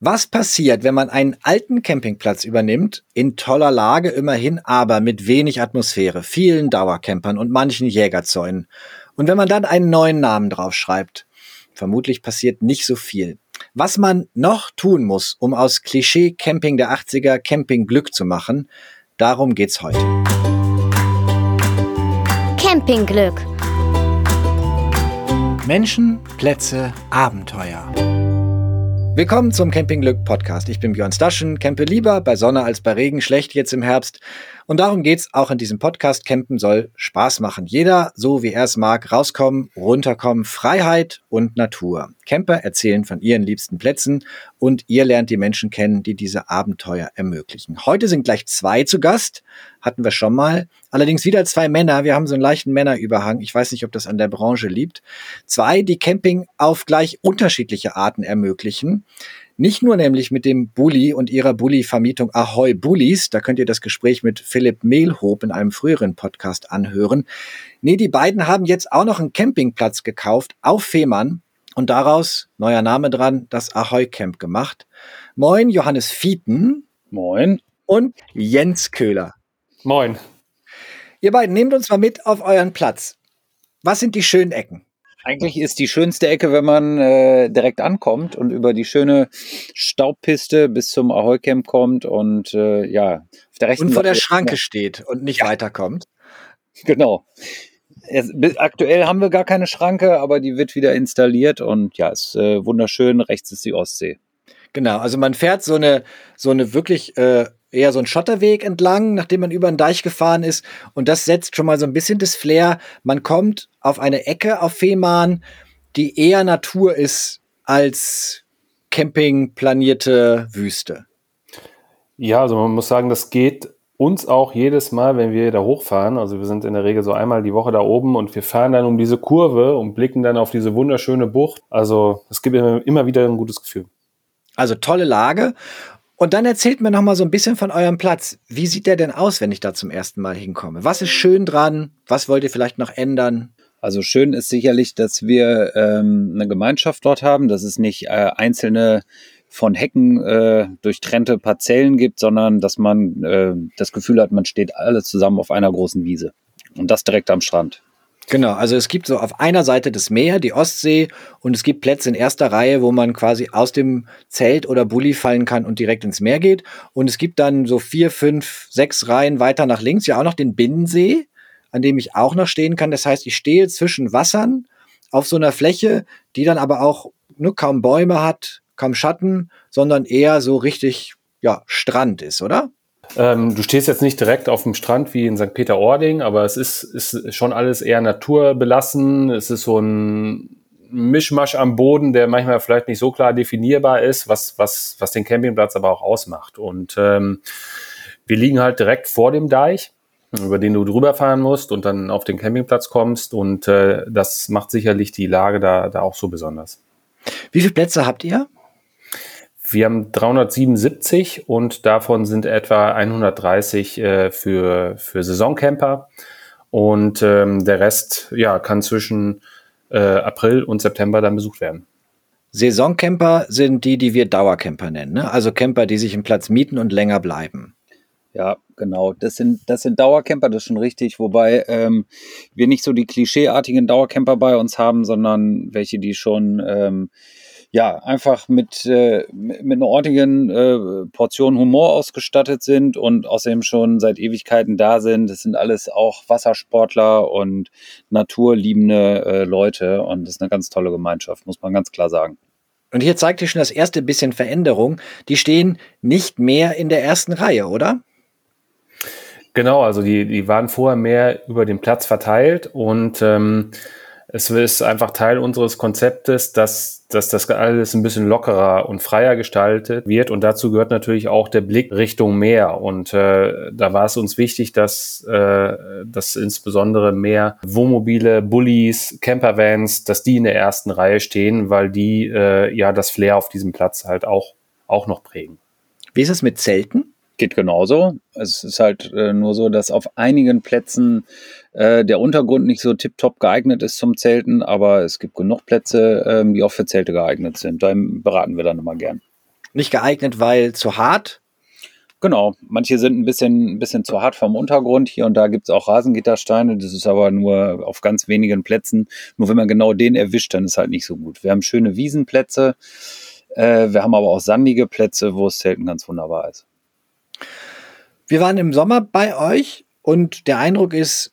Was passiert, wenn man einen alten Campingplatz übernimmt, in toller Lage immerhin, aber mit wenig Atmosphäre, vielen Dauercampern und manchen Jägerzäunen? Und wenn man dann einen neuen Namen draufschreibt? Vermutlich passiert nicht so viel. Was man noch tun muss, um aus Klischee Camping der 80er Camping Glück zu machen, darum geht's heute. Campingglück. Menschen, Plätze, Abenteuer. Willkommen zum Campingglück Podcast. Ich bin Björn Staschen, campe lieber bei Sonne als bei Regen, schlecht jetzt im Herbst. Und darum geht's auch in diesem Podcast. Campen soll Spaß machen. Jeder, so wie er es mag, rauskommen, runterkommen, Freiheit und Natur. Camper erzählen von ihren liebsten Plätzen und ihr lernt die Menschen kennen, die diese Abenteuer ermöglichen. Heute sind gleich zwei zu Gast. Hatten wir schon mal. Allerdings wieder zwei Männer. Wir haben so einen leichten Männerüberhang. Ich weiß nicht, ob das an der Branche liegt. Zwei, die Camping auf gleich unterschiedliche Arten ermöglichen. Nicht nur nämlich mit dem Bulli und ihrer Bulli-Vermietung Ahoy Bullies, da könnt ihr das Gespräch mit Philipp Mehlhoop in einem früheren Podcast anhören. Nee, die beiden haben jetzt auch noch einen Campingplatz gekauft auf Fehmarn und daraus, neuer Name dran, das Ahoy Camp gemacht. Moin, Johannes Fieten. Moin. Und Jens Köhler. Moin. Ihr beiden nehmt uns mal mit auf euren Platz. Was sind die schönen Ecken? Eigentlich ist die schönste Ecke, wenn man äh, direkt ankommt und über die schöne Staubpiste bis zum Ahoy Camp kommt und äh, ja, auf der rechten Und vor der Schranke steht und nicht ja. weiterkommt. Genau. Es, aktuell haben wir gar keine Schranke, aber die wird wieder installiert und ja, ist äh, wunderschön. Rechts ist die Ostsee. Genau, also man fährt so eine, so eine wirklich äh, eher so ein Schotterweg entlang, nachdem man über einen Deich gefahren ist. Und das setzt schon mal so ein bisschen das Flair. Man kommt auf eine Ecke auf Fehmarn, die eher Natur ist als Camping planierte Wüste. Ja, also man muss sagen, das geht uns auch jedes Mal, wenn wir da hochfahren. Also wir sind in der Regel so einmal die Woche da oben und wir fahren dann um diese Kurve und blicken dann auf diese wunderschöne Bucht. Also es gibt immer wieder ein gutes Gefühl. Also tolle Lage. Und dann erzählt mir noch mal so ein bisschen von eurem Platz. Wie sieht der denn aus, wenn ich da zum ersten Mal hinkomme? Was ist schön dran? Was wollt ihr vielleicht noch ändern? Also schön ist sicherlich, dass wir ähm, eine Gemeinschaft dort haben, dass es nicht äh, einzelne von Hecken äh, durchtrennte Parzellen gibt, sondern dass man äh, das Gefühl hat, man steht alle zusammen auf einer großen Wiese. Und das direkt am Strand. Genau, also es gibt so auf einer Seite das Meer, die Ostsee, und es gibt Plätze in erster Reihe, wo man quasi aus dem Zelt oder Bulli fallen kann und direkt ins Meer geht. Und es gibt dann so vier, fünf, sechs Reihen weiter nach links ja auch noch den Binnensee, an dem ich auch noch stehen kann. Das heißt, ich stehe zwischen Wassern auf so einer Fläche, die dann aber auch nur kaum Bäume hat, kaum Schatten, sondern eher so richtig ja, Strand ist, oder? Ähm, du stehst jetzt nicht direkt auf dem Strand wie in St. Peter-Ording, aber es ist, ist schon alles eher naturbelassen. Es ist so ein Mischmasch am Boden, der manchmal vielleicht nicht so klar definierbar ist, was, was, was den Campingplatz aber auch ausmacht. Und ähm, wir liegen halt direkt vor dem Deich, über den du drüber fahren musst und dann auf den Campingplatz kommst. Und äh, das macht sicherlich die Lage da, da auch so besonders. Wie viele Plätze habt ihr? Wir haben 377 und davon sind etwa 130 äh, für, für Saisoncamper. Und ähm, der Rest ja, kann zwischen äh, April und September dann besucht werden. Saisoncamper sind die, die wir Dauercamper nennen. Ne? Also Camper, die sich im Platz mieten und länger bleiben. Ja, genau. Das sind, das sind Dauercamper, das ist schon richtig. Wobei ähm, wir nicht so die klischeeartigen Dauercamper bei uns haben, sondern welche, die schon ähm, ja, einfach mit, äh, mit einer ordentlichen äh, Portion Humor ausgestattet sind und außerdem schon seit Ewigkeiten da sind. Das sind alles auch Wassersportler und naturliebende äh, Leute und das ist eine ganz tolle Gemeinschaft, muss man ganz klar sagen. Und hier zeigt ihr schon das erste bisschen Veränderung. Die stehen nicht mehr in der ersten Reihe, oder? Genau, also die, die waren vorher mehr über den Platz verteilt und ähm, es ist einfach Teil unseres Konzeptes, dass, dass das alles ein bisschen lockerer und freier gestaltet wird. Und dazu gehört natürlich auch der Blick Richtung Meer. Und äh, da war es uns wichtig, dass, äh, dass insbesondere mehr Wohnmobile, Bullies, Campervans, dass die in der ersten Reihe stehen, weil die äh, ja das Flair auf diesem Platz halt auch, auch noch prägen. Wie ist es mit Zelten? Geht genauso. Es ist halt äh, nur so, dass auf einigen Plätzen äh, der Untergrund nicht so tiptop geeignet ist zum Zelten, aber es gibt genug Plätze, ähm, die auch für Zelte geeignet sind. Da beraten wir dann immer gern. Nicht geeignet, weil zu hart? Genau, manche sind ein bisschen, ein bisschen zu hart vom Untergrund. Hier und da gibt es auch Rasengittersteine. Das ist aber nur auf ganz wenigen Plätzen. Nur wenn man genau den erwischt, dann ist halt nicht so gut. Wir haben schöne Wiesenplätze. Äh, wir haben aber auch sandige Plätze, wo es selten ganz wunderbar ist. Wir waren im Sommer bei euch und der Eindruck ist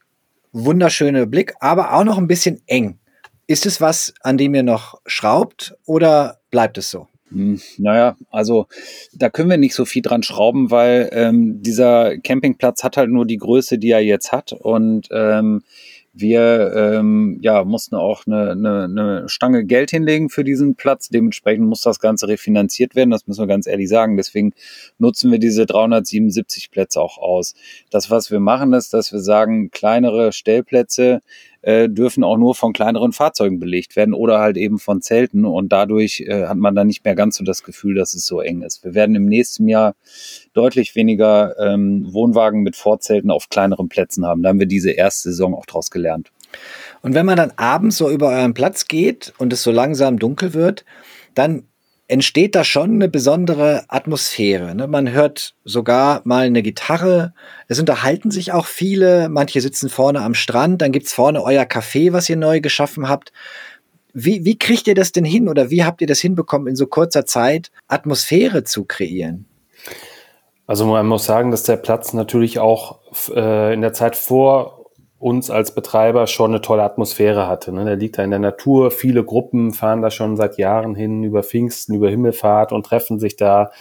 wunderschöner Blick, aber auch noch ein bisschen eng. Ist es was, an dem ihr noch schraubt oder bleibt es so? Hm, naja, also da können wir nicht so viel dran schrauben, weil ähm, dieser Campingplatz hat halt nur die Größe, die er jetzt hat. Und ähm, wir ähm, ja, mussten auch eine, eine, eine Stange Geld hinlegen für diesen Platz. Dementsprechend muss das Ganze refinanziert werden. Das müssen wir ganz ehrlich sagen. Deswegen nutzen wir diese 377 Plätze auch aus. Das, was wir machen, ist, dass wir sagen, kleinere Stellplätze äh, dürfen auch nur von kleineren Fahrzeugen belegt werden oder halt eben von Zelten. Und dadurch äh, hat man dann nicht mehr ganz so das Gefühl, dass es so eng ist. Wir werden im nächsten Jahr deutlich weniger ähm, Wohnwagen mit Vorzelten auf kleineren Plätzen haben. Da haben wir diese erste Saison auch draus gelernt. Und wenn man dann abends so über euren Platz geht und es so langsam dunkel wird, dann entsteht da schon eine besondere Atmosphäre. Ne? Man hört sogar mal eine Gitarre. Es unterhalten sich auch viele. Manche sitzen vorne am Strand. Dann gibt's vorne euer Café, was ihr neu geschaffen habt. Wie, wie kriegt ihr das denn hin oder wie habt ihr das hinbekommen, in so kurzer Zeit Atmosphäre zu kreieren? Also man muss sagen, dass der Platz natürlich auch äh, in der Zeit vor uns als Betreiber schon eine tolle Atmosphäre hatte. Ne? Der liegt da in der Natur. Viele Gruppen fahren da schon seit Jahren hin über Pfingsten, über Himmelfahrt und treffen sich da.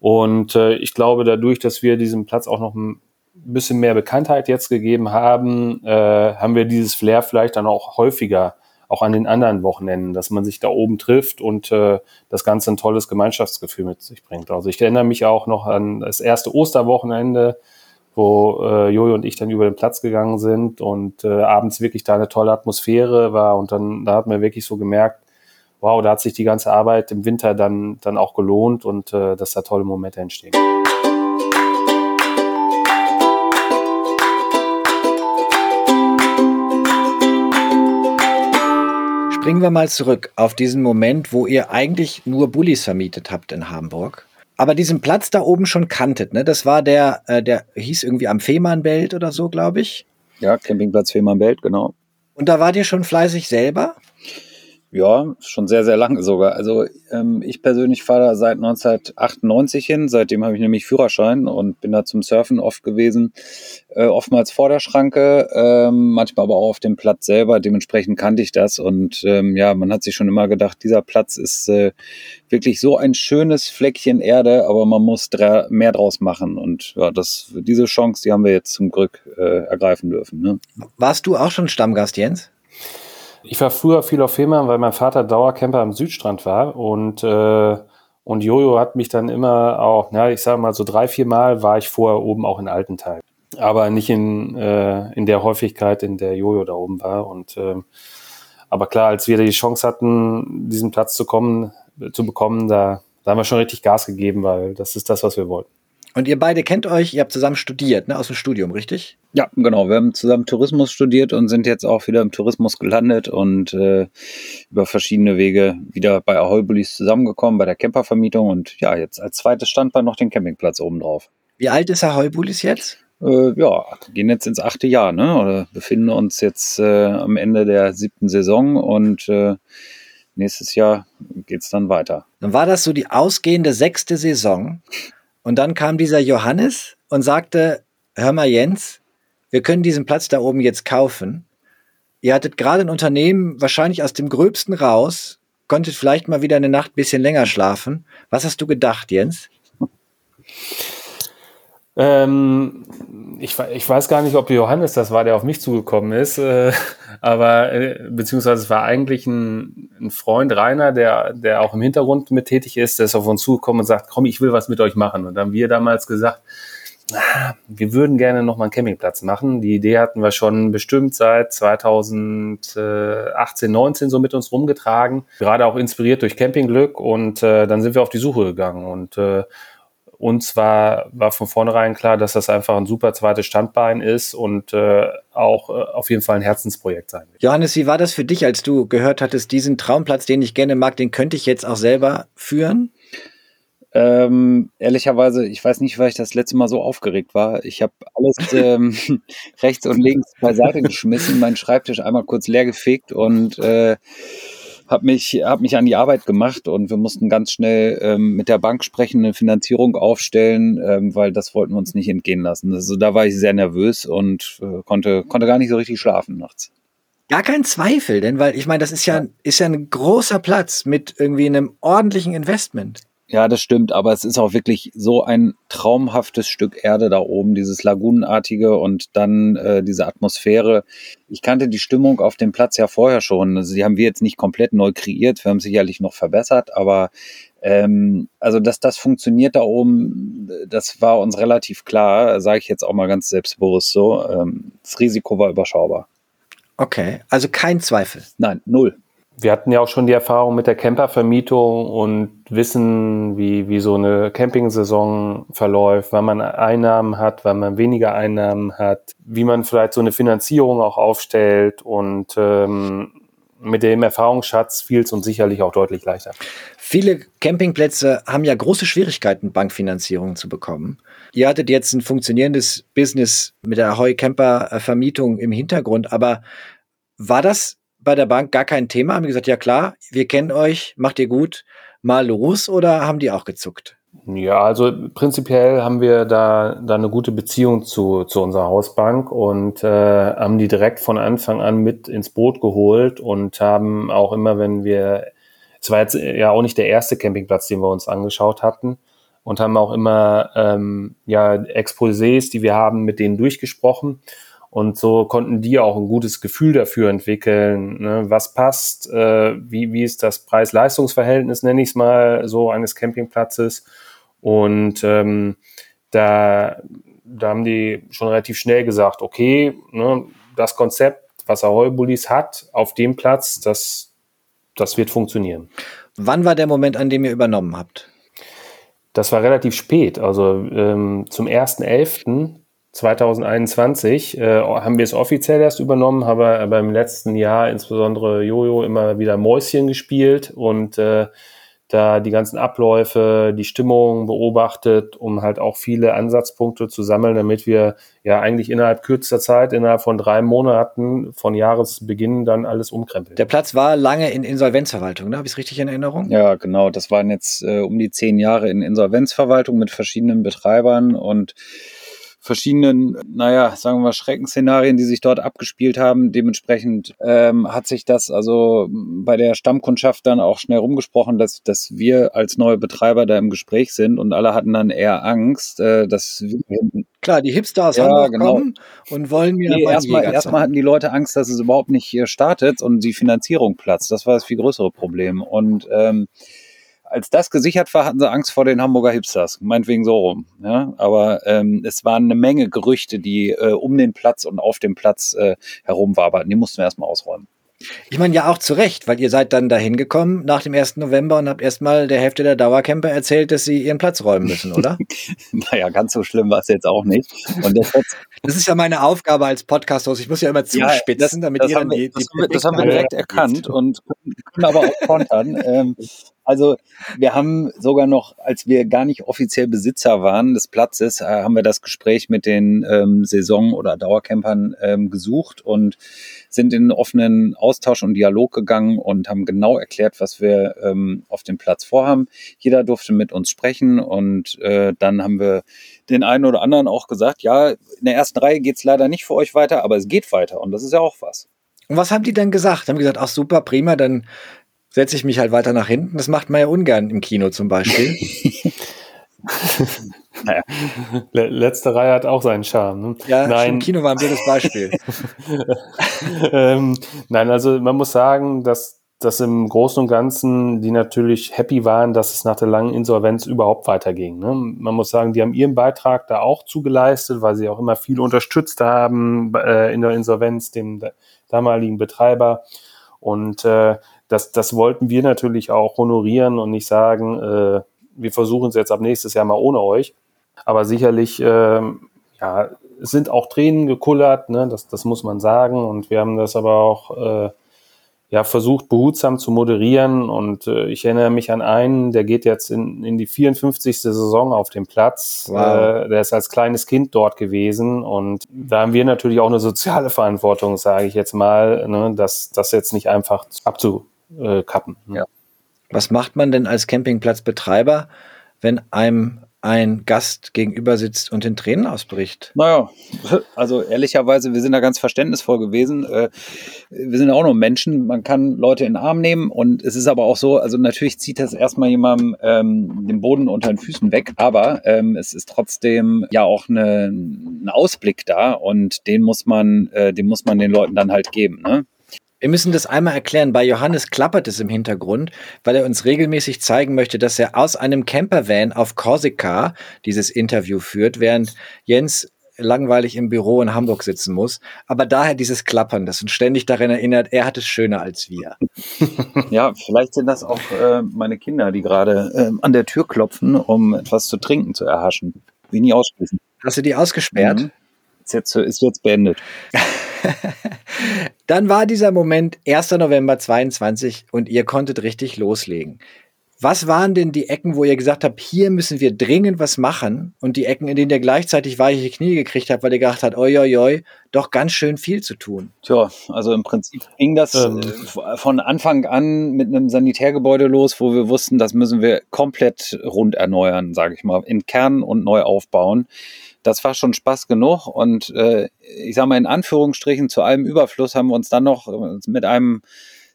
Und äh, ich glaube, dadurch, dass wir diesem Platz auch noch ein bisschen mehr Bekanntheit jetzt gegeben haben, äh, haben wir dieses Flair vielleicht dann auch häufiger, auch an den anderen Wochenenden, dass man sich da oben trifft und äh, das Ganze ein tolles Gemeinschaftsgefühl mit sich bringt. Also ich erinnere mich auch noch an das erste Osterwochenende, wo äh, Jojo und ich dann über den Platz gegangen sind und äh, abends wirklich da eine tolle Atmosphäre war und dann da hat man wirklich so gemerkt, wow, da hat sich die ganze Arbeit im Winter dann dann auch gelohnt und äh, dass da tolle Momente entstehen. Springen wir mal zurück auf diesen Moment, wo ihr eigentlich nur Bullis vermietet habt in Hamburg aber diesen Platz da oben schon kanntet, ne? Das war der, äh, der hieß irgendwie am Fehmarnbelt oder so, glaube ich. Ja, Campingplatz Fehmarnbelt, genau. Und da wart ihr schon fleißig selber? Ja, schon sehr, sehr lange sogar. Also ähm, ich persönlich fahre da seit 1998 hin. Seitdem habe ich nämlich Führerschein und bin da zum Surfen oft gewesen. Äh, oftmals vor der Schranke, ähm, manchmal aber auch auf dem Platz selber. Dementsprechend kannte ich das. Und ähm, ja, man hat sich schon immer gedacht, dieser Platz ist äh, wirklich so ein schönes Fleckchen Erde, aber man muss dra mehr draus machen. Und ja, das, diese Chance, die haben wir jetzt zum Glück äh, ergreifen dürfen. Ne? Warst du auch schon Stammgast, Jens? Ich war früher viel auf Fehmarn, weil mein Vater Dauercamper am Südstrand war und äh, und Jojo hat mich dann immer auch, na, ich sage mal so drei, vier Mal war ich vorher oben auch in Altenteil. Aber nicht in, äh, in der Häufigkeit, in der Jojo da oben war. Und äh, aber klar, als wir die Chance hatten, diesen Platz zu kommen, zu bekommen, da, da haben wir schon richtig Gas gegeben, weil das ist das, was wir wollten. Und ihr beide kennt euch, ihr habt zusammen studiert, ne, aus dem Studium, richtig? Ja, genau. Wir haben zusammen Tourismus studiert und sind jetzt auch wieder im Tourismus gelandet und äh, über verschiedene Wege wieder bei Ahoy Bullies zusammengekommen, bei der Campervermietung und ja, jetzt als zweites Standbein noch den Campingplatz obendrauf. Wie alt ist Ahoy Bullies jetzt? Äh, ja, gehen jetzt ins achte Jahr, ne? Oder befinden uns jetzt äh, am Ende der siebten Saison und äh, nächstes Jahr geht's dann weiter. Dann war das so die ausgehende sechste Saison. Und dann kam dieser Johannes und sagte, hör mal Jens, wir können diesen Platz da oben jetzt kaufen. Ihr hattet gerade ein Unternehmen wahrscheinlich aus dem Gröbsten raus, konntet vielleicht mal wieder eine Nacht ein bisschen länger schlafen. Was hast du gedacht, Jens? Ähm, ich, ich, weiß gar nicht, ob Johannes das war, der auf mich zugekommen ist, äh, aber äh, beziehungsweise es war eigentlich ein, ein, Freund Rainer, der, der auch im Hintergrund mit tätig ist, der ist auf uns zugekommen und sagt, komm, ich will was mit euch machen. Und dann haben wir damals gesagt, wir würden gerne noch mal einen Campingplatz machen. Die Idee hatten wir schon bestimmt seit 2018, 19 so mit uns rumgetragen, gerade auch inspiriert durch Campingglück und äh, dann sind wir auf die Suche gegangen und äh, uns war, war von vornherein klar, dass das einfach ein super zweites Standbein ist und äh, auch äh, auf jeden Fall ein Herzensprojekt sein wird. Johannes, wie war das für dich, als du gehört hattest, diesen Traumplatz, den ich gerne mag, den könnte ich jetzt auch selber führen? Ähm, ehrlicherweise, ich weiß nicht, weil ich das letzte Mal so aufgeregt war. Ich habe alles ähm, rechts und links beiseite geschmissen, meinen Schreibtisch einmal kurz leer gefegt und äh, habe mich, hab mich an die Arbeit gemacht und wir mussten ganz schnell ähm, mit der Bank sprechen, eine Finanzierung aufstellen, ähm, weil das wollten wir uns nicht entgehen lassen. Also da war ich sehr nervös und äh, konnte, konnte gar nicht so richtig schlafen nachts. Gar kein Zweifel, denn weil ich meine, das ist ja, ist ja ein großer Platz mit irgendwie einem ordentlichen Investment. Ja, das stimmt, aber es ist auch wirklich so ein traumhaftes Stück Erde da oben, dieses Lagunenartige und dann äh, diese Atmosphäre. Ich kannte die Stimmung auf dem Platz ja vorher schon. Also die haben wir jetzt nicht komplett neu kreiert, wir haben sicherlich noch verbessert, aber ähm, also dass das funktioniert da oben, das war uns relativ klar, sage ich jetzt auch mal ganz selbstbewusst so. Ähm, das Risiko war überschaubar. Okay, also kein Zweifel. Nein, null wir hatten ja auch schon die Erfahrung mit der Campervermietung und wissen, wie, wie so eine Campingsaison verläuft, wann man Einnahmen hat, wann man weniger Einnahmen hat, wie man vielleicht so eine Finanzierung auch aufstellt und ähm, mit dem Erfahrungsschatz fiel es uns sicherlich auch deutlich leichter. Viele Campingplätze haben ja große Schwierigkeiten, Bankfinanzierung zu bekommen. Ihr hattet jetzt ein funktionierendes Business mit der Heu Camper Vermietung im Hintergrund, aber war das bei der Bank gar kein Thema? Haben die gesagt, ja klar, wir kennen euch, macht ihr gut, mal los oder haben die auch gezuckt? Ja, also prinzipiell haben wir da, da eine gute Beziehung zu, zu unserer Hausbank und äh, haben die direkt von Anfang an mit ins Boot geholt und haben auch immer, wenn wir, es war jetzt ja auch nicht der erste Campingplatz, den wir uns angeschaut hatten, und haben auch immer ähm, ja Exposés, die wir haben, mit denen durchgesprochen und so konnten die auch ein gutes Gefühl dafür entwickeln, ne, was passt, äh, wie, wie ist das Preis-Leistungs-Verhältnis, nenne ich es mal, so eines Campingplatzes. Und ähm, da, da haben die schon relativ schnell gesagt, okay, ne, das Konzept, was Ahoi hat, auf dem Platz, das, das wird funktionieren. Wann war der Moment, an dem ihr übernommen habt? Das war relativ spät, also ähm, zum 1.11. 2021 äh, haben wir es offiziell erst übernommen, haben aber im letzten Jahr insbesondere Jojo immer wieder Mäuschen gespielt und äh, da die ganzen Abläufe, die Stimmung beobachtet, um halt auch viele Ansatzpunkte zu sammeln, damit wir ja eigentlich innerhalb kürzester Zeit, innerhalb von drei Monaten von Jahresbeginn dann alles umkrempeln. Der Platz war lange in Insolvenzverwaltung, ne? habe ich es richtig in Erinnerung? Ja, genau. Das waren jetzt äh, um die zehn Jahre in Insolvenzverwaltung mit verschiedenen Betreibern und verschiedenen, naja, sagen wir mal, Schreckensszenarien, die sich dort abgespielt haben. Dementsprechend ähm, hat sich das also bei der Stammkundschaft dann auch schnell rumgesprochen, dass, dass wir als neue Betreiber da im Gespräch sind und alle hatten dann eher Angst, äh, dass wir Klar, die Hipster aus ja, Hamburg genau. kommen und wollen mir nee, erstmal erstmal hatten die Leute Angst, dass es überhaupt nicht hier startet und die Finanzierung platzt. Das war das viel größere Problem. Und ähm, als das gesichert war, hatten sie Angst vor den Hamburger Hipsters. Meinetwegen so rum. Ja? Aber ähm, es waren eine Menge Gerüchte, die äh, um den Platz und auf dem Platz äh, herumwaberten. Die mussten wir erstmal ausräumen. Ich meine ja auch zu Recht, weil ihr seid dann dahin gekommen nach dem 1. November und habt erstmal der Hälfte der Dauercamper erzählt, dass sie ihren Platz räumen müssen, oder? naja, ganz so schlimm war es jetzt auch nicht. Und das, das ist ja meine Aufgabe als Podcast-Host. Ich muss ja immer zuspitzen, ja, damit das ihr dann die, die, das, haben wir, das haben wir direkt erkannt und können aber auch kontern. ähm, also wir haben sogar noch, als wir gar nicht offiziell Besitzer waren des Platzes, äh, haben wir das Gespräch mit den ähm, Saison- oder Dauercampern ähm, gesucht und sind in einen offenen Austausch und Dialog gegangen und haben genau erklärt, was wir ähm, auf dem Platz vorhaben. Jeder durfte mit uns sprechen und äh, dann haben wir den einen oder anderen auch gesagt, ja, in der ersten Reihe geht's leider nicht für euch weiter, aber es geht weiter und das ist ja auch was. Und was haben die dann gesagt? Haben gesagt, ach super, prima, dann setze ich mich halt weiter nach hinten. Das macht man ja ungern im Kino zum Beispiel. naja. Letzte Reihe hat auch seinen Charme. Ne? Ja, nein. im Kino war ein blödes Beispiel. ähm, nein, also man muss sagen, dass, dass im Großen und Ganzen die natürlich happy waren, dass es nach der langen Insolvenz überhaupt weiterging. Ne? Man muss sagen, die haben ihren Beitrag da auch zugeleistet, weil sie auch immer viel unterstützt haben äh, in der Insolvenz, dem damaligen Betreiber. Und äh, das, das wollten wir natürlich auch honorieren und nicht sagen, äh, wir versuchen es jetzt ab nächstes Jahr mal ohne euch. Aber sicherlich, äh, ja, es sind auch Tränen gekullert, ne? das, das muss man sagen. Und wir haben das aber auch äh, ja, versucht behutsam zu moderieren. Und äh, ich erinnere mich an einen, der geht jetzt in, in die 54. Saison auf dem Platz. Wow. Äh, der ist als kleines Kind dort gewesen. Und da haben wir natürlich auch eine soziale Verantwortung, sage ich jetzt mal, ne, das, das jetzt nicht einfach abzukappen. Ne? Ja. Was macht man denn als Campingplatzbetreiber, wenn einem ein Gast gegenüber sitzt und in Tränen ausbricht. Naja, also ehrlicherweise, wir sind da ganz verständnisvoll gewesen. Äh, wir sind auch nur Menschen, man kann Leute in den Arm nehmen und es ist aber auch so, also natürlich zieht das erstmal jemandem ähm, den Boden unter den Füßen weg, aber ähm, es ist trotzdem ja auch eine, ein Ausblick da und den muss man, äh, den muss man den Leuten dann halt geben. Ne? Wir müssen das einmal erklären. Bei Johannes klappert es im Hintergrund, weil er uns regelmäßig zeigen möchte, dass er aus einem Campervan auf Korsika dieses Interview führt, während Jens langweilig im Büro in Hamburg sitzen muss. Aber daher dieses Klappern, das uns ständig daran erinnert, er hat es schöner als wir. Ja, vielleicht sind das auch äh, meine Kinder, die gerade äh, an der Tür klopfen, um etwas zu trinken zu erhaschen. Wie nie ausschließen. Hast du die ausgesperrt? Mhm. Ist jetzt, ist jetzt beendet. Dann war dieser Moment 1. November 22 und ihr konntet richtig loslegen. Was waren denn die Ecken, wo ihr gesagt habt, hier müssen wir dringend was machen? Und die Ecken, in denen ihr gleichzeitig weiche Knie gekriegt habt, weil ihr gedacht habt, oi, oi, oi, doch ganz schön viel zu tun. Tja, also im Prinzip ging das ähm. Äh, von Anfang an mit einem Sanitärgebäude los, wo wir wussten, das müssen wir komplett rund erneuern, sage ich mal, in Kern und neu aufbauen das war schon Spaß genug. Und äh, ich sage mal in Anführungsstrichen zu allem Überfluss haben wir uns dann noch mit einem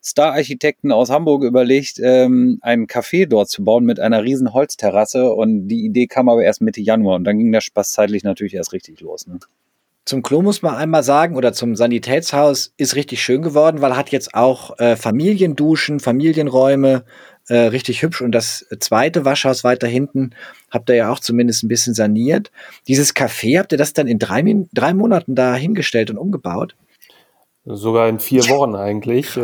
Star-Architekten aus Hamburg überlegt, ähm, einen Café dort zu bauen mit einer riesen Holzterrasse. Und die Idee kam aber erst Mitte Januar und dann ging der Spaß zeitlich natürlich erst richtig los. Ne? Zum Klo muss man einmal sagen, oder zum Sanitätshaus ist richtig schön geworden, weil hat jetzt auch äh, Familienduschen, Familienräume, äh, richtig hübsch. Und das zweite Waschhaus weiter hinten habt ihr ja auch zumindest ein bisschen saniert. Dieses Café, habt ihr das dann in drei, drei Monaten da hingestellt und umgebaut? Sogar in vier Wochen eigentlich.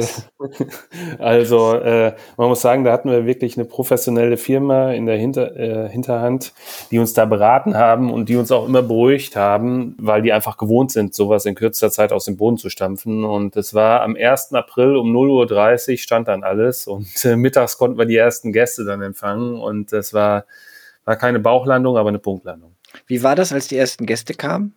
also äh, man muss sagen, da hatten wir wirklich eine professionelle Firma in der Hinter, äh, Hinterhand, die uns da beraten haben und die uns auch immer beruhigt haben, weil die einfach gewohnt sind, sowas in kürzester Zeit aus dem Boden zu stampfen. Und es war am 1. April um 0.30 Uhr stand dann alles und äh, mittags konnten wir die ersten Gäste dann empfangen und es war, war keine Bauchlandung, aber eine Punktlandung. Wie war das, als die ersten Gäste kamen?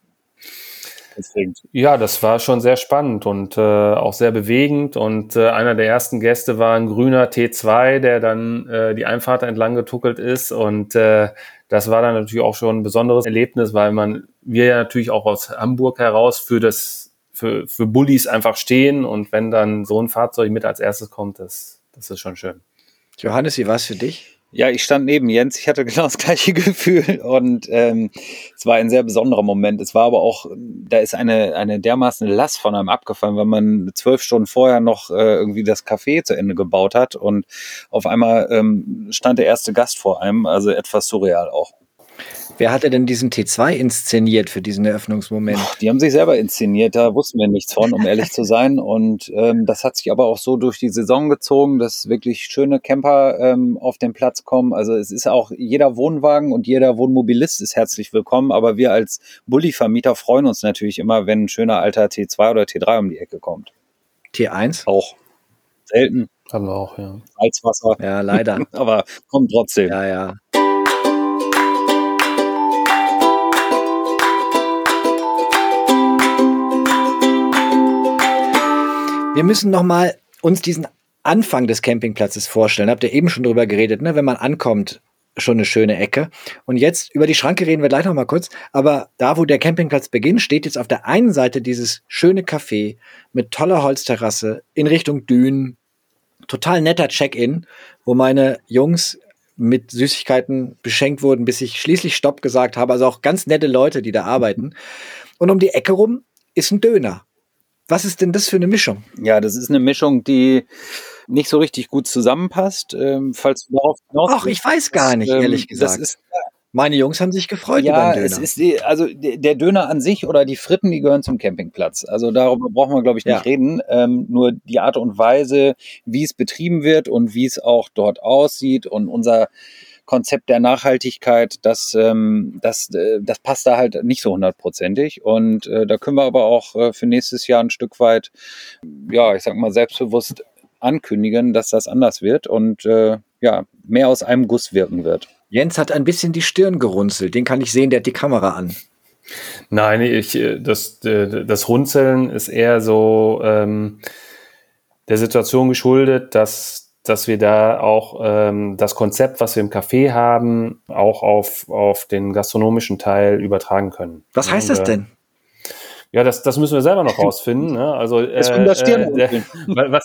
Deswegen. Ja, das war schon sehr spannend und äh, auch sehr bewegend. Und äh, einer der ersten Gäste war ein grüner T2, der dann äh, die Einfahrt entlang getuckelt ist. Und äh, das war dann natürlich auch schon ein besonderes Erlebnis, weil man, wir ja natürlich auch aus Hamburg heraus für das, für, für Bullies einfach stehen. Und wenn dann so ein Fahrzeug mit als erstes kommt, das, das ist schon schön. Johannes, wie war es für dich? Ja, ich stand neben Jens, ich hatte genau das gleiche Gefühl und ähm, es war ein sehr besonderer Moment. Es war aber auch, da ist eine, eine dermaßen Last von einem abgefallen, weil man zwölf Stunden vorher noch äh, irgendwie das Café zu Ende gebaut hat und auf einmal ähm, stand der erste Gast vor einem, also etwas surreal auch. Wer hatte denn diesen T2 inszeniert für diesen Eröffnungsmoment? Ach, die haben sich selber inszeniert, da wussten wir nichts von, um ehrlich zu sein. Und ähm, das hat sich aber auch so durch die Saison gezogen, dass wirklich schöne Camper ähm, auf den Platz kommen. Also es ist auch jeder Wohnwagen und jeder Wohnmobilist ist herzlich willkommen. Aber wir als Bulli-Vermieter freuen uns natürlich immer, wenn ein schöner alter T2 oder T3 um die Ecke kommt. T1? Auch. Selten. Haben wir auch, ja. Salzwasser. Ja, leider. aber kommt trotzdem. Ja, ja. Wir müssen noch mal uns diesen Anfang des Campingplatzes vorstellen. Habt ihr eben schon drüber geredet, ne? Wenn man ankommt, schon eine schöne Ecke. Und jetzt über die Schranke reden wir gleich noch mal kurz. Aber da, wo der Campingplatz beginnt, steht jetzt auf der einen Seite dieses schöne Café mit toller Holzterrasse in Richtung Dünen. Total netter Check-in, wo meine Jungs mit Süßigkeiten beschenkt wurden, bis ich schließlich Stopp gesagt habe. Also auch ganz nette Leute, die da arbeiten. Und um die Ecke rum ist ein Döner. Was ist denn das für eine Mischung? Ja, das ist eine Mischung, die nicht so richtig gut zusammenpasst. Ähm, falls du darauf hinaus Ach, ich weiß gar nicht, ähm, ehrlich gesagt. Ist, Meine Jungs haben sich gefreut ja, über den Döner. Es ist die, also der Döner an sich oder die Fritten, die gehören zum Campingplatz. Also darüber brauchen wir, glaube ich, nicht ja. reden. Ähm, nur die Art und Weise, wie es betrieben wird und wie es auch dort aussieht und unser Konzept der Nachhaltigkeit, das, ähm, das, äh, das passt da halt nicht so hundertprozentig. Und äh, da können wir aber auch äh, für nächstes Jahr ein Stück weit, ja, ich sag mal, selbstbewusst ankündigen, dass das anders wird und äh, ja, mehr aus einem Guss wirken wird. Jens hat ein bisschen die Stirn gerunzelt. Den kann ich sehen, der hat die Kamera an. Nein, ich, äh, das, äh, das Runzeln ist eher so ähm, der Situation geschuldet, dass, dass wir da auch ähm, das Konzept, was wir im Café haben, auch auf, auf den gastronomischen Teil übertragen können. Was heißt Und, das denn? Ja, das, das müssen wir selber noch rausfinden. Ne? Also, äh, das äh, was,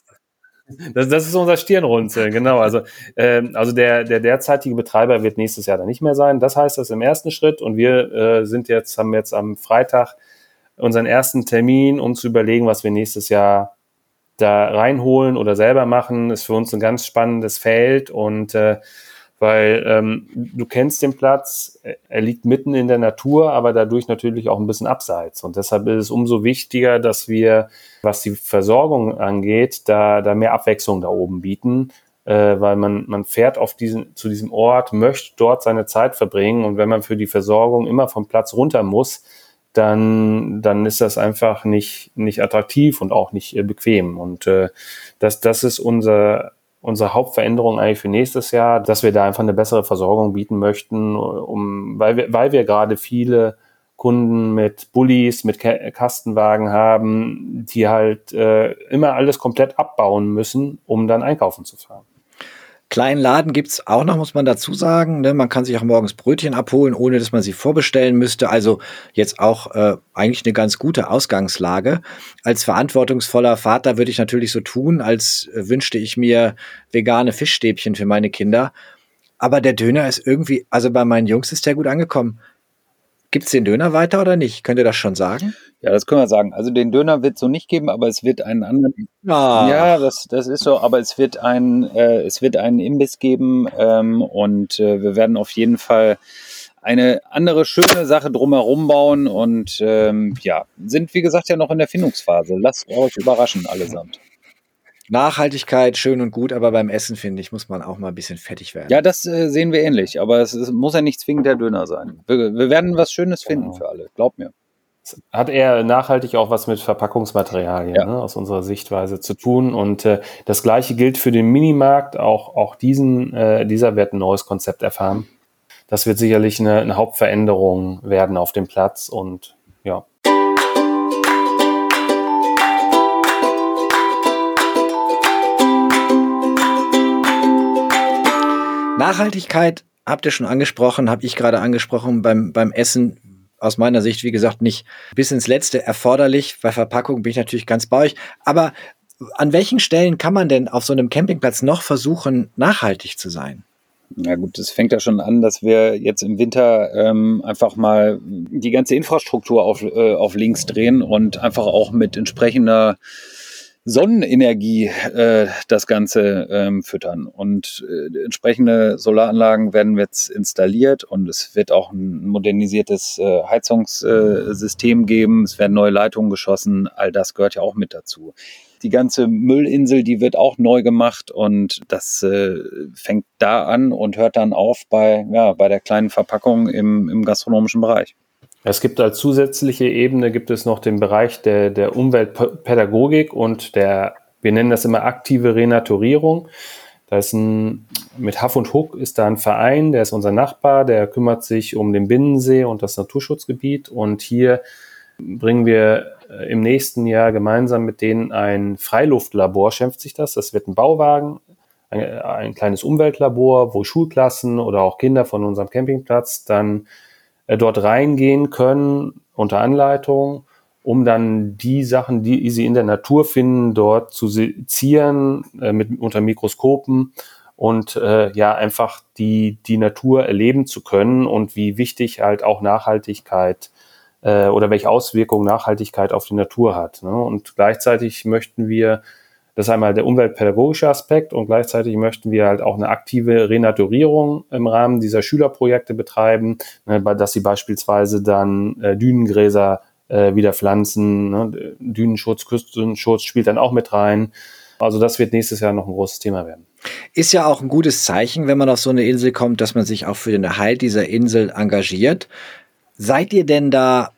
das, das ist unser Stirnrunzeln, genau. Also, äh, also der, der derzeitige Betreiber wird nächstes Jahr dann nicht mehr sein. Das heißt das im ersten Schritt. Und wir äh, sind jetzt, haben jetzt am Freitag unseren ersten Termin, um zu überlegen, was wir nächstes Jahr da reinholen oder selber machen. Ist für uns ein ganz spannendes Feld und äh, weil ähm, du kennst den Platz, er liegt mitten in der Natur, aber dadurch natürlich auch ein bisschen abseits. Und deshalb ist es umso wichtiger, dass wir, was die Versorgung angeht, da, da mehr Abwechslung da oben bieten, äh, weil man, man fährt auf diesen, zu diesem Ort, möchte dort seine Zeit verbringen und wenn man für die Versorgung immer vom Platz runter muss, dann, dann ist das einfach nicht, nicht attraktiv und auch nicht äh, bequem. Und äh, das, das ist unser unsere Hauptveränderung eigentlich für nächstes Jahr, dass wir da einfach eine bessere Versorgung bieten möchten, um, weil wir, weil wir gerade viele Kunden mit Bullies, mit Kastenwagen haben, die halt äh, immer alles komplett abbauen müssen, um dann einkaufen zu fahren. Kleinen Laden gibt es auch noch, muss man dazu sagen. Ne? Man kann sich auch morgens Brötchen abholen, ohne dass man sie vorbestellen müsste. Also jetzt auch äh, eigentlich eine ganz gute Ausgangslage. Als verantwortungsvoller Vater würde ich natürlich so tun, als äh, wünschte ich mir vegane Fischstäbchen für meine Kinder. Aber der Döner ist irgendwie, also bei meinen Jungs ist der gut angekommen. Gibt es den Döner weiter oder nicht? Könnt ihr das schon sagen? Ja, das können wir sagen. Also den Döner wird es so nicht geben, aber es wird einen anderen. Ah. Ja, das, das ist so, aber es wird ein, äh, es wird einen Imbiss geben ähm, und äh, wir werden auf jeden Fall eine andere schöne Sache drumherum bauen und ähm, ja, sind wie gesagt ja noch in der Findungsphase. Lasst euch überraschen allesamt. Nachhaltigkeit schön und gut, aber beim Essen, finde ich, muss man auch mal ein bisschen fettig werden. Ja, das äh, sehen wir ähnlich, aber es, es, muss ja nicht zwingend der Döner sein. Wir, wir werden was Schönes finden genau. für alle, glaub mir. Hat eher nachhaltig auch was mit Verpackungsmaterialien ja. ne, aus unserer Sichtweise zu tun. Und äh, das gleiche gilt für den Minimarkt. Auch, auch diesen, äh, dieser wird ein neues Konzept erfahren. Das wird sicherlich eine, eine Hauptveränderung werden auf dem Platz. Und ja. Nachhaltigkeit habt ihr schon angesprochen, habe ich gerade angesprochen beim, beim Essen. Aus meiner Sicht, wie gesagt, nicht bis ins Letzte erforderlich. Bei Verpackung bin ich natürlich ganz bei euch. Aber an welchen Stellen kann man denn auf so einem Campingplatz noch versuchen, nachhaltig zu sein? Na gut, es fängt ja schon an, dass wir jetzt im Winter ähm, einfach mal die ganze Infrastruktur auf, äh, auf links drehen und einfach auch mit entsprechender Sonnenenergie äh, das Ganze ähm, füttern. Und äh, entsprechende Solaranlagen werden jetzt installiert und es wird auch ein modernisiertes äh, Heizungssystem geben. Es werden neue Leitungen geschossen. All das gehört ja auch mit dazu. Die ganze Müllinsel, die wird auch neu gemacht und das äh, fängt da an und hört dann auf bei, ja, bei der kleinen Verpackung im, im gastronomischen Bereich. Es gibt als zusätzliche Ebene gibt es noch den Bereich der, der Umweltpädagogik und der, wir nennen das immer aktive Renaturierung. Da ist ein, mit Haff und Huck ist da ein Verein, der ist unser Nachbar, der kümmert sich um den Binnensee und das Naturschutzgebiet. Und hier bringen wir äh, im nächsten Jahr gemeinsam mit denen ein Freiluftlabor, schimpft sich das. Das wird ein Bauwagen, ein, ein kleines Umweltlabor, wo Schulklassen oder auch Kinder von unserem Campingplatz dann äh, dort reingehen können unter Anleitung, um dann die Sachen, die sie in der Natur finden, dort zu sezieren äh, mit unter Mikroskopen und äh, ja einfach die die Natur erleben zu können und wie wichtig halt auch Nachhaltigkeit äh, oder welche Auswirkungen Nachhaltigkeit auf die Natur hat. Ne? Und gleichzeitig möchten wir das ist einmal der umweltpädagogische Aspekt und gleichzeitig möchten wir halt auch eine aktive Renaturierung im Rahmen dieser Schülerprojekte betreiben, ne, dass sie beispielsweise dann äh, Dünengräser äh, wieder pflanzen. Ne? Dünenschutz, Küstenschutz spielt dann auch mit rein. Also das wird nächstes Jahr noch ein großes Thema werden. Ist ja auch ein gutes Zeichen, wenn man auf so eine Insel kommt, dass man sich auch für den Erhalt dieser Insel engagiert. Seid ihr denn da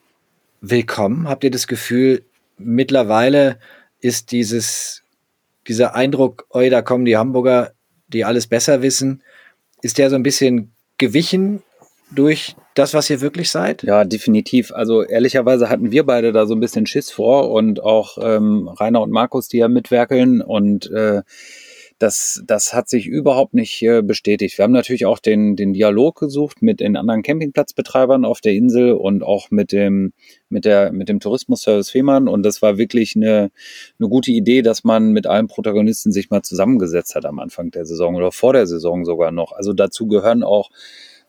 willkommen? Habt ihr das Gefühl, mittlerweile ist dieses dieser Eindruck, oi, da kommen die Hamburger, die alles besser wissen, ist der so ein bisschen gewichen durch das, was ihr wirklich seid? Ja, definitiv. Also ehrlicherweise hatten wir beide da so ein bisschen Schiss vor und auch ähm, Rainer und Markus, die ja mitwerkeln und äh, das, das hat sich überhaupt nicht äh, bestätigt. Wir haben natürlich auch den, den Dialog gesucht mit den anderen Campingplatzbetreibern auf der Insel und auch mit dem, mit der, mit dem Tourismusservice Fehmarn. Und das war wirklich eine, eine gute Idee, dass man mit allen Protagonisten sich mal zusammengesetzt hat am Anfang der Saison oder vor der Saison sogar noch. Also dazu gehören auch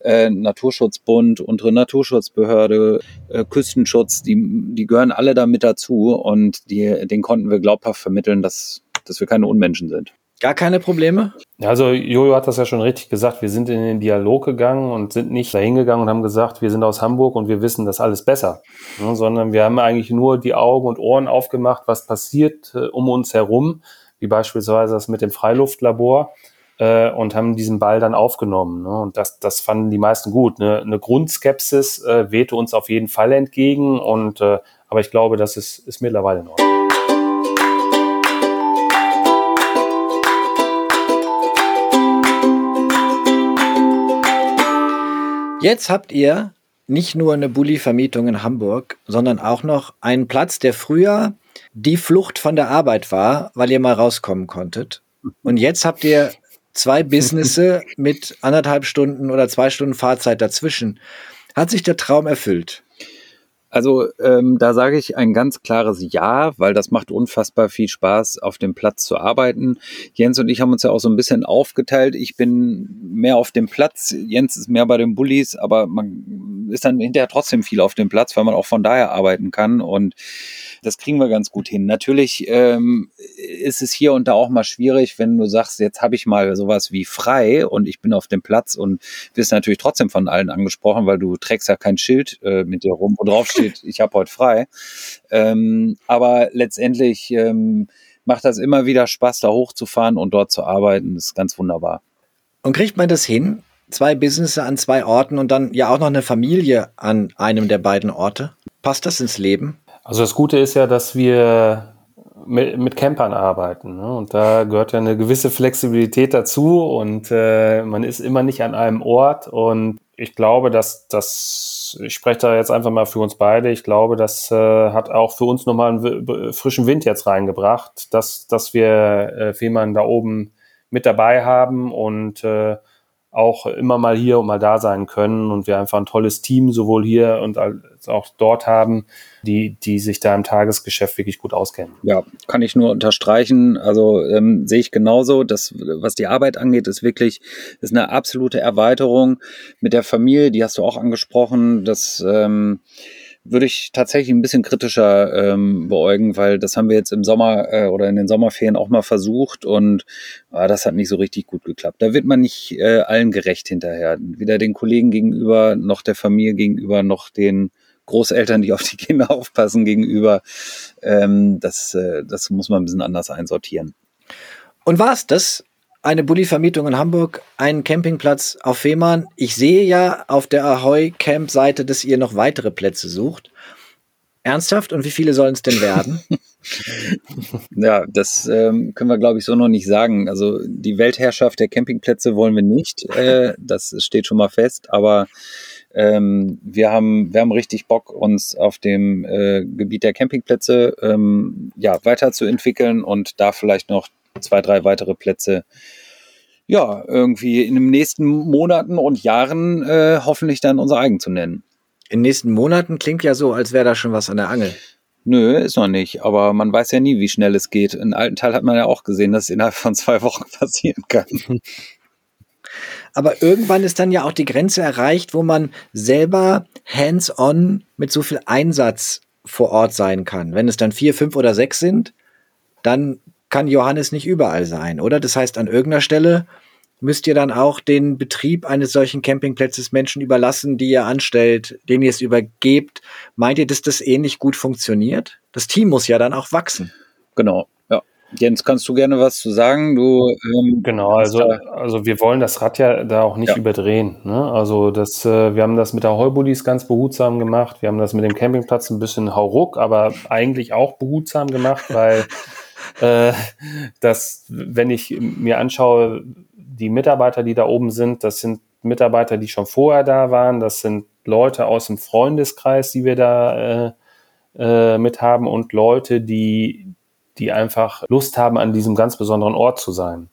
äh, Naturschutzbund, unsere Naturschutzbehörde, äh, Küstenschutz, die, die gehören alle da mit dazu und die, den konnten wir glaubhaft vermitteln, dass, dass wir keine Unmenschen sind. Gar keine Probleme? Also Jojo hat das ja schon richtig gesagt. Wir sind in den Dialog gegangen und sind nicht dahin gegangen und haben gesagt, wir sind aus Hamburg und wir wissen das alles besser, sondern wir haben eigentlich nur die Augen und Ohren aufgemacht, was passiert äh, um uns herum, wie beispielsweise das mit dem Freiluftlabor äh, und haben diesen Ball dann aufgenommen. Ne? Und das, das fanden die meisten gut. Ne? Eine Grundskepsis äh, wehte uns auf jeden Fall entgegen und aber ich glaube, das ist, ist mittlerweile in Ordnung. Jetzt habt ihr nicht nur eine Bulli-Vermietung in Hamburg, sondern auch noch einen Platz, der früher die Flucht von der Arbeit war, weil ihr mal rauskommen konntet. Und jetzt habt ihr zwei Businesse mit anderthalb Stunden oder zwei Stunden Fahrzeit dazwischen. Hat sich der Traum erfüllt? Also ähm, da sage ich ein ganz klares Ja, weil das macht unfassbar viel Spaß, auf dem Platz zu arbeiten. Jens und ich haben uns ja auch so ein bisschen aufgeteilt. Ich bin mehr auf dem Platz, Jens ist mehr bei den Bullies, aber man ist dann hinterher trotzdem viel auf dem Platz, weil man auch von daher arbeiten kann und das kriegen wir ganz gut hin. Natürlich ähm, ist es hier und da auch mal schwierig, wenn du sagst, jetzt habe ich mal sowas wie frei und ich bin auf dem Platz und wirst natürlich trotzdem von allen angesprochen, weil du trägst ja kein Schild äh, mit dir rum, wo drauf steht, ich habe heute frei. Ähm, aber letztendlich ähm, macht das immer wieder Spaß, da hochzufahren und dort zu arbeiten. Das ist ganz wunderbar. Und kriegt man das hin? Zwei Business an zwei Orten und dann ja auch noch eine Familie an einem der beiden Orte? Passt das ins Leben? Also das Gute ist ja, dass wir mit, mit Campern arbeiten. Ne? Und da gehört ja eine gewisse Flexibilität dazu und äh, man ist immer nicht an einem Ort. Und ich glaube, dass das, ich spreche da jetzt einfach mal für uns beide, ich glaube, das äh, hat auch für uns nochmal einen frischen Wind jetzt reingebracht, dass, dass wir äh, Fehmarn da oben mit dabei haben und äh, auch immer mal hier und mal da sein können und wir einfach ein tolles Team sowohl hier und als auch dort haben, die, die sich da im Tagesgeschäft wirklich gut auskennen. Ja, kann ich nur unterstreichen. Also ähm, sehe ich genauso. Das, was die Arbeit angeht, ist wirklich ist eine absolute Erweiterung mit der Familie. Die hast du auch angesprochen. Das ähm, würde ich tatsächlich ein bisschen kritischer ähm, beäugen, weil das haben wir jetzt im Sommer äh, oder in den Sommerferien auch mal versucht und äh, das hat nicht so richtig gut geklappt. Da wird man nicht äh, allen gerecht hinterher. Weder den Kollegen gegenüber, noch der Familie gegenüber, noch den Großeltern, die auf die Kinder aufpassen, gegenüber. Ähm, das, äh, das muss man ein bisschen anders einsortieren. Und war es das? Eine Bulli-Vermietung in Hamburg, einen Campingplatz auf Fehmarn. Ich sehe ja auf der Ahoy Camp Seite, dass ihr noch weitere Plätze sucht. Ernsthaft? Und wie viele sollen es denn werden? ja, das ähm, können wir, glaube ich, so noch nicht sagen. Also die Weltherrschaft der Campingplätze wollen wir nicht. Äh, das steht schon mal fest. Aber ähm, wir, haben, wir haben richtig Bock, uns auf dem äh, Gebiet der Campingplätze ähm, ja, weiterzuentwickeln und da vielleicht noch zwei, drei weitere Plätze ja, irgendwie in den nächsten Monaten und Jahren äh, hoffentlich dann unser eigen zu nennen. In den nächsten Monaten klingt ja so, als wäre da schon was an der Angel. Nö, ist noch nicht. Aber man weiß ja nie, wie schnell es geht. In alten Teil hat man ja auch gesehen, dass es innerhalb von zwei Wochen passieren kann. Aber irgendwann ist dann ja auch die Grenze erreicht, wo man selber hands-on mit so viel Einsatz vor Ort sein kann. Wenn es dann vier, fünf oder sechs sind, dann kann Johannes nicht überall sein, oder? Das heißt, an irgendeiner Stelle müsst ihr dann auch den Betrieb eines solchen Campingplatzes Menschen überlassen, die ihr anstellt, denen ihr es übergebt. Meint ihr, dass das ähnlich gut funktioniert? Das Team muss ja dann auch wachsen. Genau, ja. Jens, kannst du gerne was zu sagen? Du, ähm, genau, also, also wir wollen das Rad ja da auch nicht ja. überdrehen. Ne? Also das, äh, wir haben das mit der Heubuddies ganz behutsam gemacht. Wir haben das mit dem Campingplatz ein bisschen hauruck, aber eigentlich auch behutsam gemacht, weil äh, dass, wenn ich mir anschaue, die Mitarbeiter, die da oben sind, das sind Mitarbeiter, die schon vorher da waren, das sind Leute aus dem Freundeskreis, die wir da äh, äh, mit haben und Leute, die, die einfach Lust haben, an diesem ganz besonderen Ort zu sein.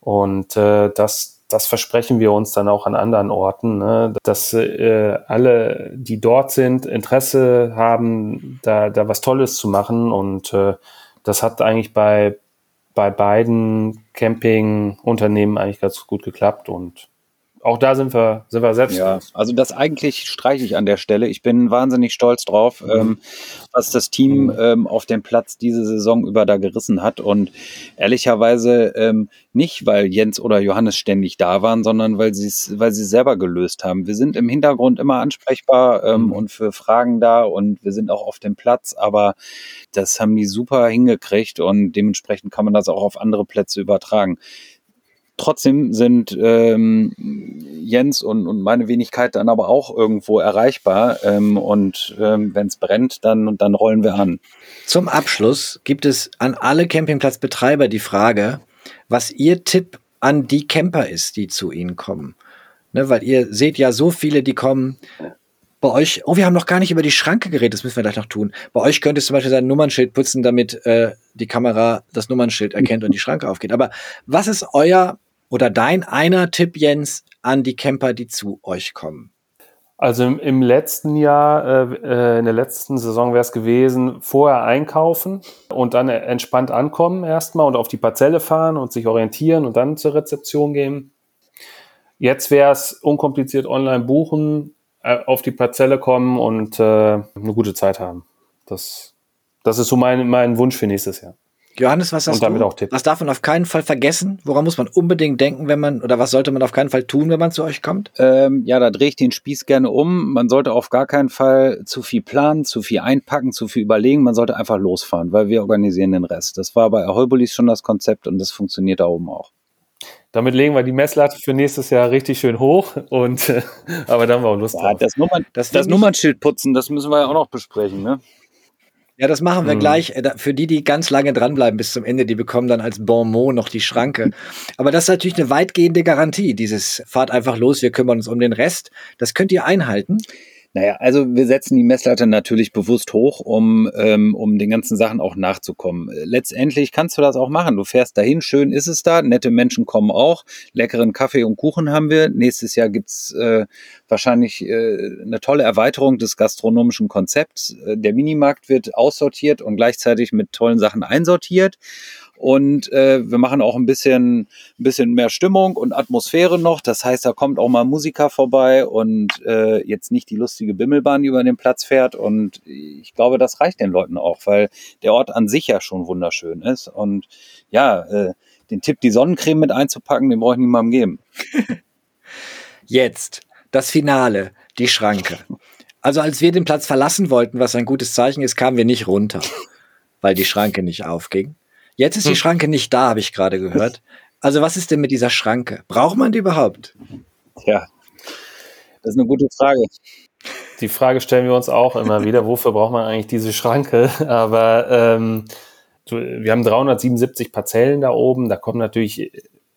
Und äh, das, das versprechen wir uns dann auch an anderen Orten, ne? dass äh, alle, die dort sind, Interesse haben, da, da was Tolles zu machen. Und äh, das hat eigentlich bei, bei beiden Campingunternehmen eigentlich ganz gut geklappt. Und auch da sind wir, sind wir selbst. Ja, also das eigentlich streiche ich an der Stelle. Ich bin wahnsinnig stolz drauf, mhm. ähm, was das Team mhm. ähm, auf dem Platz diese Saison über da gerissen hat. Und ehrlicherweise ähm, nicht, weil Jens oder Johannes ständig da waren, sondern weil sie es, weil sie selber gelöst haben. Wir sind im Hintergrund immer ansprechbar ähm, mhm. und für Fragen da und wir sind auch auf dem Platz, aber das haben die super hingekriegt und dementsprechend kann man das auch auf andere Plätze übertragen. Trotzdem sind ähm, Jens und, und meine Wenigkeit dann aber auch irgendwo erreichbar. Ähm, und ähm, wenn es brennt, dann, dann rollen wir an. Zum Abschluss gibt es an alle Campingplatzbetreiber die Frage, was Ihr Tipp an die Camper ist, die zu Ihnen kommen. Ne, weil ihr seht ja so viele, die kommen. Bei euch, oh, wir haben noch gar nicht über die Schranke geredet, das müssen wir gleich noch tun. Bei euch könnte es zum Beispiel sein Nummernschild putzen, damit äh, die Kamera das Nummernschild erkennt und die Schranke aufgeht. Aber was ist euer oder dein einer Tipp, Jens, an die Camper, die zu euch kommen? Also im, im letzten Jahr, äh, äh in der letzten Saison wäre es gewesen, vorher einkaufen und dann entspannt ankommen erstmal und auf die Parzelle fahren und sich orientieren und dann zur Rezeption gehen. Jetzt wäre es unkompliziert online buchen, auf die Parzelle kommen und äh, eine gute Zeit haben. Das, das ist so mein, mein Wunsch für nächstes Jahr. Johannes, was damit du? Auch Tipp. Was darf man auf keinen Fall vergessen? Woran muss man unbedingt denken, wenn man, oder was sollte man auf keinen Fall tun, wenn man zu euch kommt? Ähm, ja, da drehe ich den Spieß gerne um. Man sollte auf gar keinen Fall zu viel planen, zu viel einpacken, zu viel überlegen. Man sollte einfach losfahren, weil wir organisieren den Rest. Das war bei Aheubulis schon das Konzept und das funktioniert da oben auch. Damit legen wir die Messlatte für nächstes Jahr richtig schön hoch und äh, aber dann haben wir auch Lust ja, drauf. Das, Nummern, das, das Nummernschild putzen, das müssen wir ja auch noch besprechen, ne? Ja, das machen wir mhm. gleich. Äh, für die, die ganz lange dranbleiben bis zum Ende, die bekommen dann als Bon mot noch die Schranke. Aber das ist natürlich eine weitgehende Garantie. Dieses fahrt einfach los, wir kümmern uns um den Rest. Das könnt ihr einhalten. Naja, also wir setzen die Messlatte natürlich bewusst hoch, um, ähm, um den ganzen Sachen auch nachzukommen. Letztendlich kannst du das auch machen. Du fährst dahin, schön ist es da, nette Menschen kommen auch, leckeren Kaffee und Kuchen haben wir. Nächstes Jahr gibt's äh, wahrscheinlich äh, eine tolle Erweiterung des gastronomischen Konzepts. Äh, der Minimarkt wird aussortiert und gleichzeitig mit tollen Sachen einsortiert. Und äh, wir machen auch ein bisschen, ein bisschen mehr Stimmung und Atmosphäre noch. Das heißt, da kommt auch mal Musiker vorbei und äh, jetzt nicht die lustige Bimmelbahn, die über den Platz fährt. Und ich glaube, das reicht den Leuten auch, weil der Ort an sich ja schon wunderschön ist. Und ja, äh, den Tipp, die Sonnencreme mit einzupacken, den brauche ich niemandem geben. Jetzt das Finale, die Schranke. Also als wir den Platz verlassen wollten, was ein gutes Zeichen ist, kamen wir nicht runter, weil die Schranke nicht aufging. Jetzt ist die hm. Schranke nicht da, habe ich gerade gehört. Also was ist denn mit dieser Schranke? Braucht man die überhaupt? Ja, das ist eine gute Frage. Die Frage stellen wir uns auch immer wieder, wofür braucht man eigentlich diese Schranke? Aber ähm, wir haben 377 Parzellen da oben, da kommen natürlich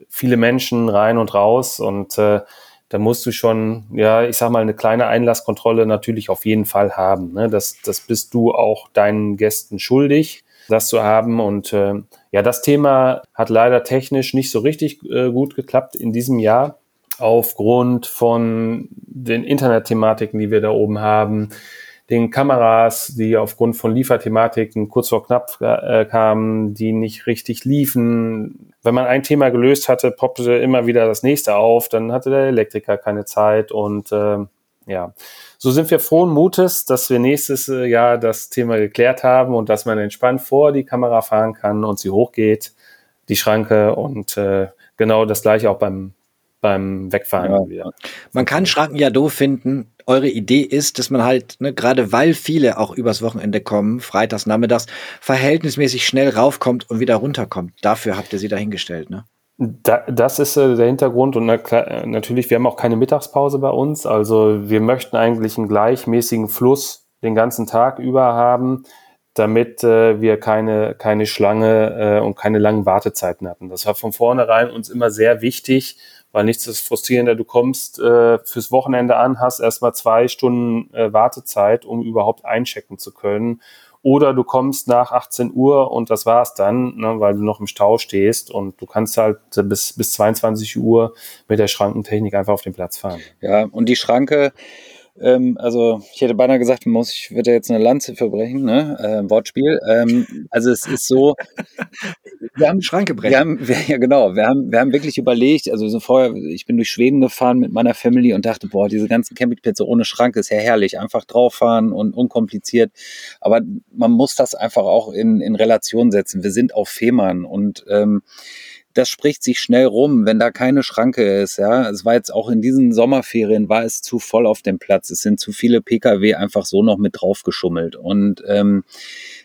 viele Menschen rein und raus und äh, da musst du schon, ja, ich sag mal, eine kleine Einlasskontrolle natürlich auf jeden Fall haben. Ne? Das, das bist du auch deinen Gästen schuldig das zu haben. Und äh, ja, das Thema hat leider technisch nicht so richtig äh, gut geklappt in diesem Jahr aufgrund von den Internetthematiken, die wir da oben haben, den Kameras, die aufgrund von Lieferthematiken kurz vor knapp äh, kamen, die nicht richtig liefen. Wenn man ein Thema gelöst hatte, poppte immer wieder das nächste auf, dann hatte der Elektriker keine Zeit und äh, ja, so sind wir frohen Mutes, dass wir nächstes äh, Jahr das Thema geklärt haben und dass man entspannt vor die Kamera fahren kann und sie hochgeht, die Schranke und äh, genau das gleiche auch beim beim Wegfahren ja. wieder. Man kann Schranken ja doof finden. Eure Idee ist, dass man halt, ne, gerade weil viele auch übers Wochenende kommen, freitags, nachmittags, verhältnismäßig schnell raufkommt und wieder runterkommt. Dafür habt ihr sie dahingestellt, ne? Da, das ist äh, der Hintergrund und na, klar, natürlich, wir haben auch keine Mittagspause bei uns. Also wir möchten eigentlich einen gleichmäßigen Fluss den ganzen Tag über haben. damit äh, wir keine, keine Schlange äh, und keine langen Wartezeiten hatten. Das war von vornherein uns immer sehr wichtig, weil nichts ist frustrierender. Du kommst äh, fürs Wochenende an, hast erstmal zwei Stunden äh, Wartezeit, um überhaupt einchecken zu können. Oder du kommst nach 18 Uhr und das war's dann, ne, weil du noch im Stau stehst und du kannst halt bis, bis 22 Uhr mit der Schrankentechnik einfach auf den Platz fahren. Ja, und die Schranke, ähm, also ich hätte beinahe gesagt, muss ich würde jetzt eine Lanze verbrechen, ne? Äh, Wortspiel. Ähm, also es ist so, wir haben Schranke brechen. Wir haben, wir, ja genau, wir haben, wir haben wirklich überlegt, also so vorher, ich bin durch Schweden gefahren mit meiner Family und dachte, boah, diese ganzen Campingplätze ohne Schranke ist ja herrlich, einfach drauffahren und unkompliziert. Aber man muss das einfach auch in, in Relation setzen. Wir sind auf Fehmarn und ähm, das spricht sich schnell rum, wenn da keine Schranke ist. Ja, es war jetzt auch in diesen Sommerferien war es zu voll auf dem Platz. Es sind zu viele PKW einfach so noch mit drauf geschummelt. Und ähm,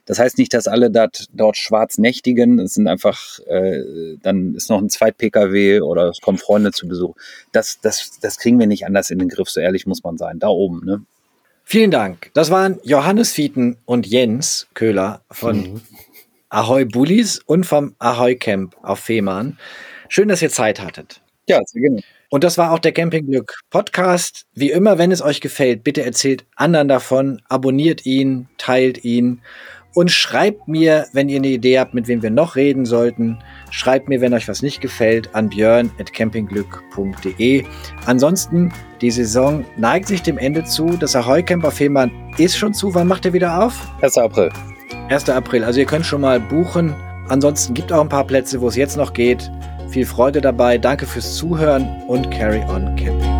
das heißt nicht, dass alle dat, dort schwarz nächtigen. Es sind einfach, äh, dann ist noch ein zweit PKW oder es kommen Freunde zu Besuch. Das, das, das kriegen wir nicht anders in den Griff. So ehrlich muss man sein. Da oben. Ne? Vielen Dank. Das waren Johannes Fieten und Jens Köhler von mhm. Ahoy Bullies und vom Ahoy Camp auf Fehmarn. Schön, dass ihr Zeit hattet. Ja, sehr gerne. Und das war auch der Campingglück Podcast. Wie immer, wenn es euch gefällt, bitte erzählt anderen davon, abonniert ihn, teilt ihn und schreibt mir, wenn ihr eine Idee habt, mit wem wir noch reden sollten. Schreibt mir, wenn euch was nicht gefällt, an björn.campingglück.de. Ansonsten, die Saison neigt sich dem Ende zu. Das Ahoy Camp auf Fehmarn ist schon zu. Wann macht er wieder auf? 1. April. 1. April. Also ihr könnt schon mal buchen. Ansonsten gibt auch ein paar Plätze, wo es jetzt noch geht. Viel Freude dabei. Danke fürs Zuhören und carry on camping.